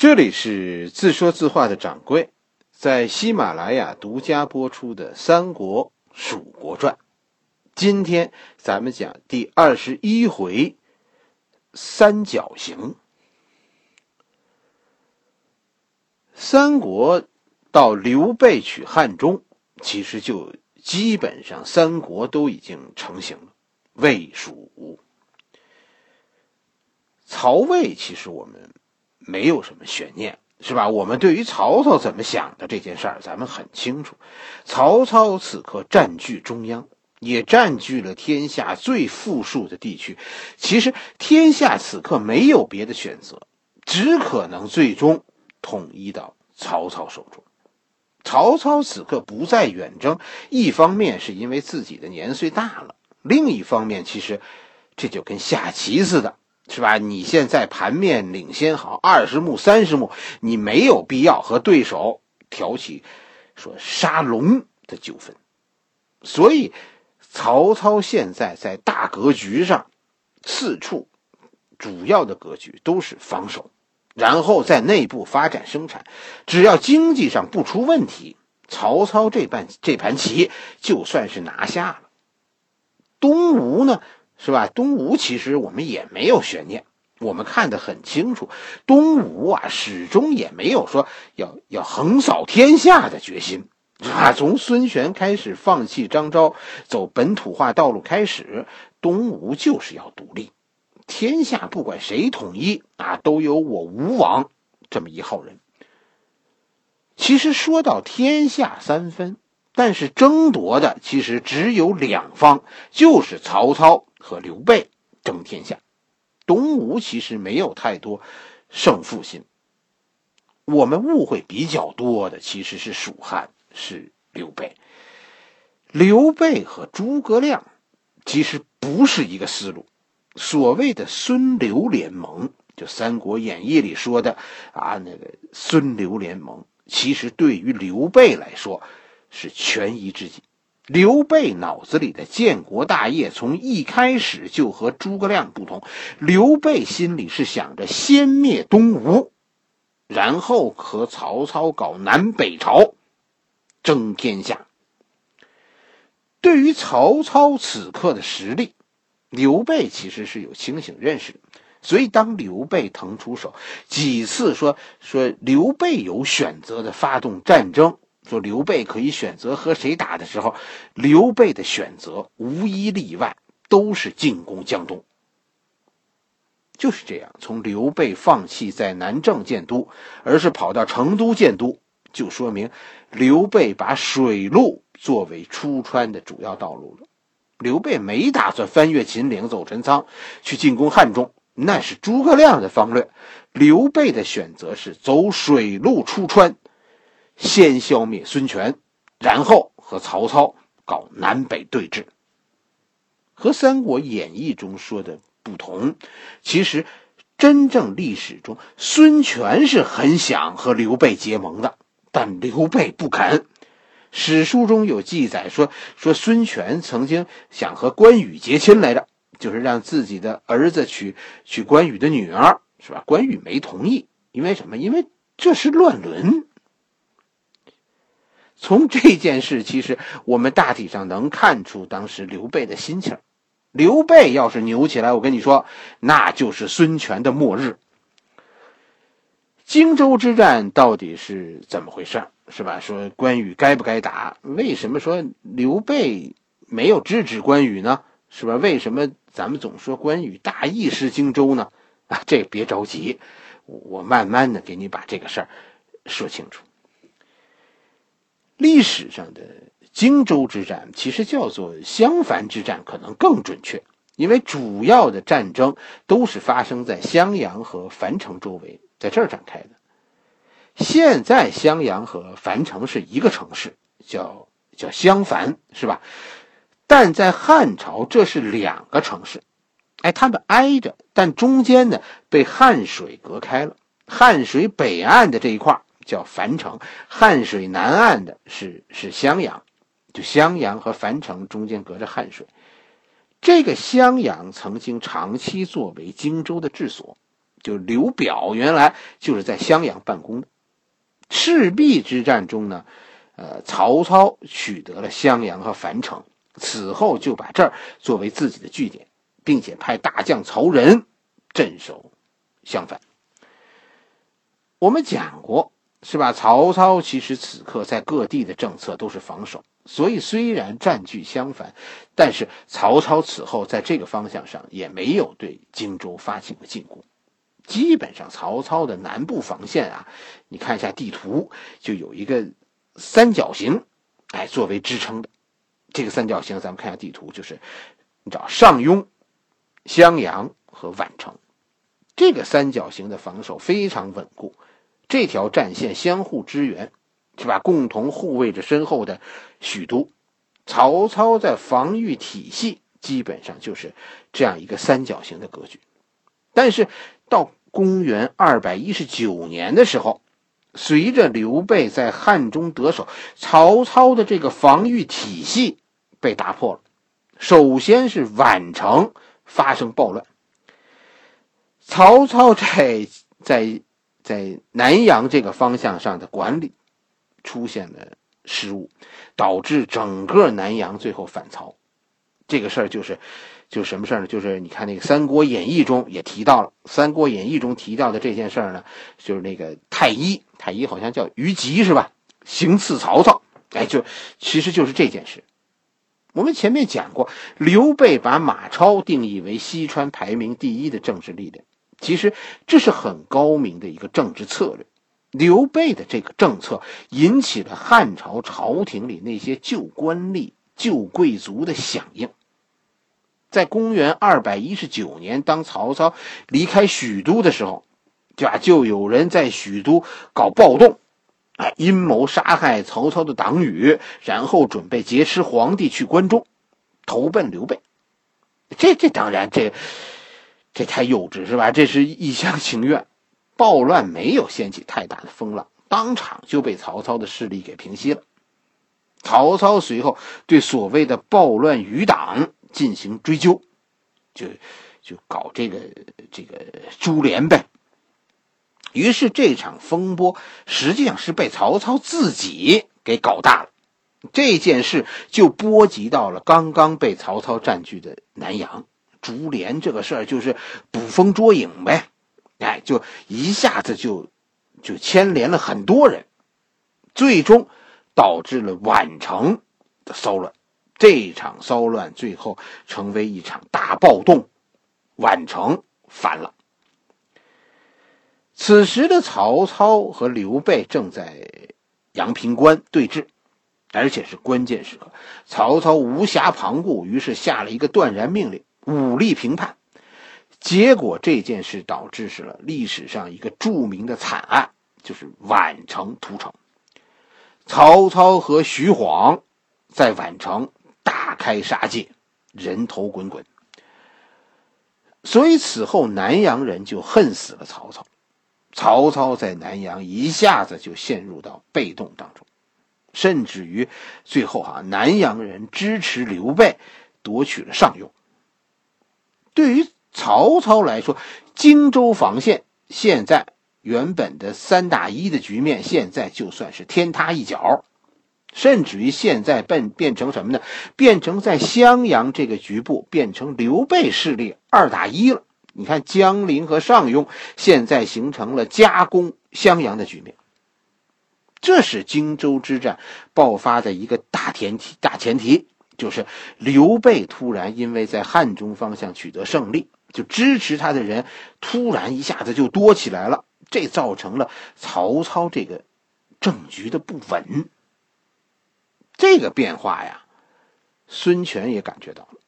这里是自说自话的掌柜，在喜马拉雅独家播出的《三国蜀国传》，今天咱们讲第二十一回三角形。三国到刘备取汉中，其实就基本上三国都已经成型了。魏、蜀、曹魏，其实我们。没有什么悬念，是吧？我们对于曹操怎么想的这件事儿，咱们很清楚。曹操此刻占据中央，也占据了天下最富庶的地区。其实天下此刻没有别的选择，只可能最终统一到曹操手中。曹操此刻不再远征，一方面是因为自己的年岁大了，另一方面其实这就跟下棋似的。是吧？你现在盘面领先好二十目、三十目，你没有必要和对手挑起说杀龙的纠纷。所以，曹操现在在大格局上，四处主要的格局都是防守，然后在内部发展生产。只要经济上不出问题，曹操这盘这盘棋就算是拿下了。东吴呢？是吧？东吴其实我们也没有悬念，我们看得很清楚，东吴啊始终也没有说要要横扫天下的决心，啊。从孙权开始放弃张昭，走本土化道路开始，东吴就是要独立，天下不管谁统一啊，都有我吴王这么一号人。其实说到天下三分，但是争夺的其实只有两方，就是曹操。和刘备争天下，东吴其实没有太多胜负心。我们误会比较多的其实是蜀汉，是刘备。刘备和诸葛亮其实不是一个思路。所谓的孙刘联盟，就《三国演义》里说的啊，那个孙刘联盟，其实对于刘备来说是权宜之计。刘备脑子里的建国大业，从一开始就和诸葛亮不同。刘备心里是想着先灭东吴，然后和曹操搞南北朝，争天下。对于曹操此刻的实力，刘备其实是有清醒认识的。所以，当刘备腾出手，几次说说刘备有选择的发动战争。说刘备可以选择和谁打的时候，刘备的选择无一例外都是进攻江东。就是这样，从刘备放弃在南郑建都，而是跑到成都建都，就说明刘备把水路作为出川的主要道路了。刘备没打算翻越秦岭走陈仓去进攻汉中，那是诸葛亮的方略。刘备的选择是走水路出川。先消灭孙权，然后和曹操搞南北对峙。和《三国演义》中说的不同，其实真正历史中，孙权是很想和刘备结盟的，但刘备不肯。史书中有记载说，说孙权曾经想和关羽结亲来着，就是让自己的儿子娶娶关羽的女儿，是吧？关羽没同意，因为什么？因为这是乱伦。从这件事，其实我们大体上能看出当时刘备的心情。刘备要是牛起来，我跟你说，那就是孙权的末日。荆州之战到底是怎么回事？是吧？说关羽该不该打？为什么说刘备没有制止关羽呢？是吧？为什么咱们总说关羽大意失荆州呢？啊，这别着急，我慢慢的给你把这个事儿说清楚。历史上的荆州之战其实叫做襄樊之战，可能更准确，因为主要的战争都是发生在襄阳和樊城周围，在这儿展开的。现在襄阳和樊城是一个城市，叫叫襄樊，是吧？但在汉朝，这是两个城市，哎，他们挨着，但中间呢被汉水隔开了，汉水北岸的这一块叫樊城，汉水南岸的是是襄阳，就襄阳和樊城中间隔着汉水。这个襄阳曾经长期作为荆州的治所，就刘表原来就是在襄阳办公的。赤壁之战中呢，呃，曹操取得了襄阳和樊城，此后就把这儿作为自己的据点，并且派大将曹仁镇守襄樊。我们讲过，是吧？曹操其实此刻在各地的政策都是防守，所以虽然占据襄樊，但是曹操此后在这个方向上也没有对荆州发起过进攻。基本上，曹操的南部防线啊，你看一下地图，就有一个三角形，哎，作为支撑的。这个三角形，咱们看一下地图，就是你找上庸、襄阳和宛城，这个三角形的防守非常稳固。这条战线相互支援，是吧？共同护卫着身后的许都。曹操在防御体系基本上就是这样一个三角形的格局，但是到。公元二百一十九年的时候，随着刘备在汉中得手，曹操的这个防御体系被打破了。首先是宛城发生暴乱，曹操在在在南阳这个方向上的管理出现了失误，导致整个南阳最后反曹。这个事儿就是。就是什么事儿呢？就是你看那个《三国演义》中也提到了，《三国演义》中提到的这件事儿呢，就是那个太医，太医好像叫于吉是吧？行刺曹操，哎，就其实就是这件事。我们前面讲过，刘备把马超定义为西川排名第一的政治力量，其实这是很高明的一个政治策略。刘备的这个政策引起了汉朝朝廷里那些旧官吏、旧贵族的响应。在公元二百一十九年，当曹操离开许都的时候，对吧？就有人在许都搞暴动，哎，阴谋杀害曹操的党羽，然后准备劫持皇帝去关中，投奔刘备。这这当然，这这太幼稚是吧？这是一厢情愿。暴乱没有掀起太大的风浪，当场就被曹操的势力给平息了。曹操随后对所谓的暴乱余党。进行追究，就就搞这个这个株连呗。于是这场风波实际上是被曹操自己给搞大了。这件事就波及到了刚刚被曹操占据的南阳，株连这个事儿就是捕风捉影呗。哎，就一下子就就牵连了很多人，最终导致了宛城的骚乱。这场骚乱最后成为一场大暴动，宛城反了。此时的曹操和刘备正在阳平关对峙，而且是关键时刻。曹操无暇旁顾，于是下了一个断然命令：武力平叛。结果这件事导致是了历史上一个著名的惨案，就是宛城屠城。曹操和徐晃在宛城。大开杀戒，人头滚滚。所以此后南阳人就恨死了曹操。曹操在南阳一下子就陷入到被动当中，甚至于最后哈，南阳人支持刘备夺取了上庸。对于曹操来说，荆州防线现在原本的三打一的局面，现在就算是天塌一角。甚至于现在变变成什么呢？变成在襄阳这个局部变成刘备势力二打一了。你看江陵和上庸现在形成了夹攻襄阳的局面。这是荆州之战爆发的一个大前提，大前提就是刘备突然因为在汉中方向取得胜利，就支持他的人突然一下子就多起来了，这造成了曹操这个政局的不稳。这个变化呀，孙权也感觉到了。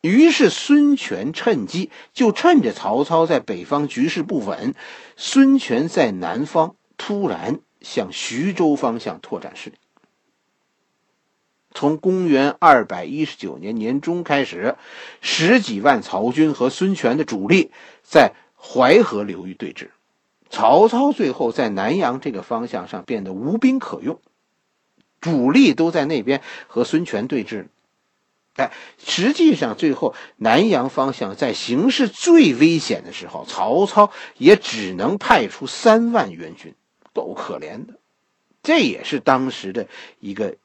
于是孙权趁机，就趁着曹操在北方局势不稳，孙权在南方突然向徐州方向拓展势力。从公元二百一十九年年中开始，十几万曹军和孙权的主力在淮河流域对峙，曹操最后在南阳这个方向上变得无兵可用。主力都在那边和孙权对峙，哎，实际上最后南阳方向在形势最危险的时候，曹操也只能派出三万援军，够可怜的。这也是当时的一个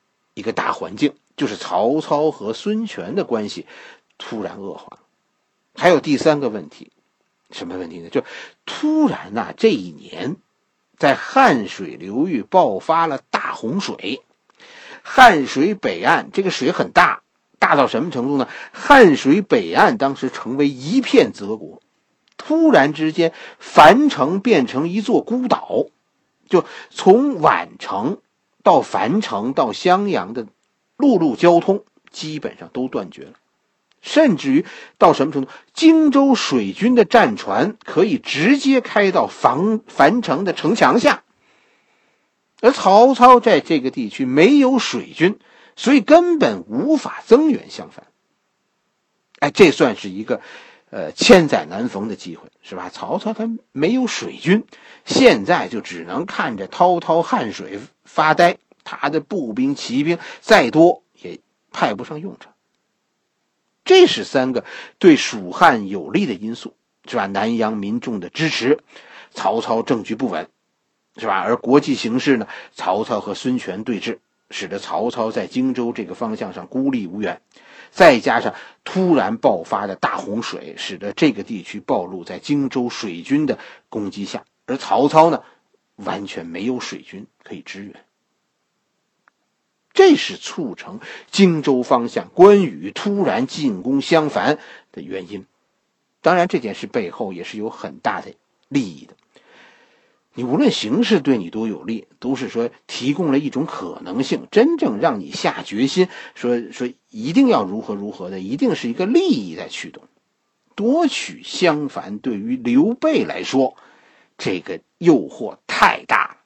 一个大环境，就是曹操和孙权的关系突然恶化。还有第三个问题，什么问题呢？就突然呐，这一年在汉水流域爆发了大洪水，汉水北岸这个水很大。大到什么程度呢？汉水北岸当时成为一片泽国，突然之间，樊城变成一座孤岛，就从宛城到樊城到襄阳的陆路交通基本上都断绝了，甚至于到什么程度？荆州水军的战船可以直接开到樊樊城的城墙下，而曹操在这个地区没有水军。所以根本无法增援襄樊，哎，这算是一个，呃，千载难逢的机会，是吧？曹操他没有水军，现在就只能看着滔滔汉水发呆，他的步兵、骑兵再多也派不上用场。这是三个对蜀汉有利的因素，是吧？南阳民众的支持，曹操政局不稳，是吧？而国际形势呢？曹操和孙权对峙。使得曹操在荆州这个方向上孤立无援，再加上突然爆发的大洪水，使得这个地区暴露在荆州水军的攻击下，而曹操呢，完全没有水军可以支援，这是促成荆州方向关羽突然进攻襄樊的原因。当然，这件事背后也是有很大的利益的。你无论形势对你多有利，都是说提供了一种可能性。真正让你下决心说说一定要如何如何的，一定是一个利益在驱动。夺取襄樊对于刘备来说，这个诱惑太大了。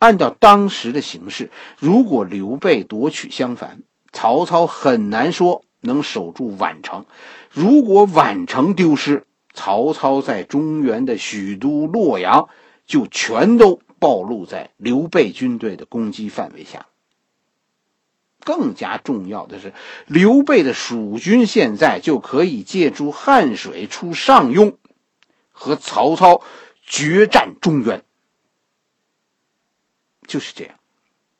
按照当时的形势，如果刘备夺取襄樊，曹操很难说能守住宛城。如果宛城丢失，曹操在中原的许都洛阳。就全都暴露在刘备军队的攻击范围下。更加重要的是，刘备的蜀军现在就可以借助汉水出上庸，和曹操决战中原。就是这样，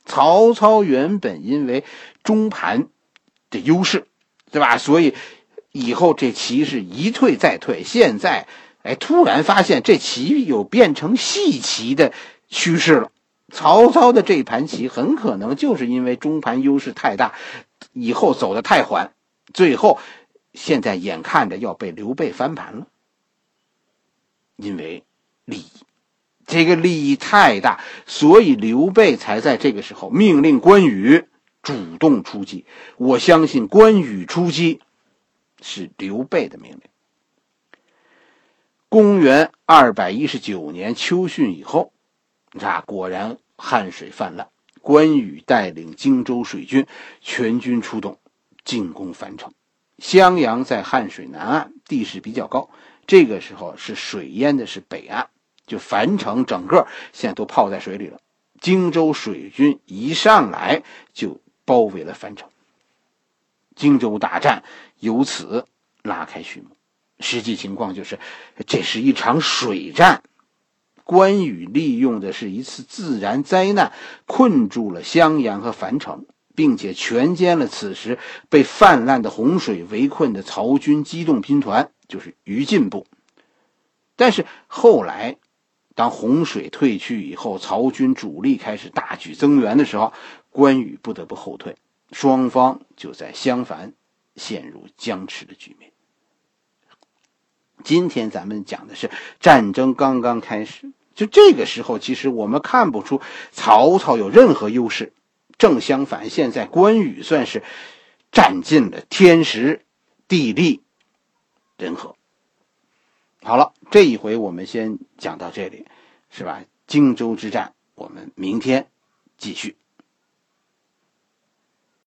曹操原本因为中盘的优势，对吧？所以以后这棋是一退再退。现在。哎，突然发现这棋有变成细棋的趋势了。曹操的这盘棋很可能就是因为中盘优势太大，以后走的太缓，最后现在眼看着要被刘备翻盘了。因为利益，这个利益太大，所以刘备才在这个时候命令关羽主动出击。我相信关羽出击是刘备的命令。公元二百一十九年秋汛以后，啊，果然汉水泛滥。关羽带领荆州水军全军出动，进攻樊城。襄阳在汉水南岸，地势比较高。这个时候是水淹的是北岸，就樊城整个现在都泡在水里了。荆州水军一上来就包围了樊城，荆州大战由此拉开序幕。实际情况就是，这是一场水战。关羽利用的是一次自然灾难，困住了襄阳和樊城，并且全歼了此时被泛滥的洪水围困的曹军机动兵团，就是于禁部。但是后来，当洪水退去以后，曹军主力开始大举增援的时候，关羽不得不后退，双方就在襄樊陷入僵持的局面。今天咱们讲的是战争刚刚开始，就这个时候，其实我们看不出曹操有任何优势。正相反，现在关羽算是占尽了天时、地利、人和。好了，这一回我们先讲到这里，是吧？荆州之战，我们明天继续。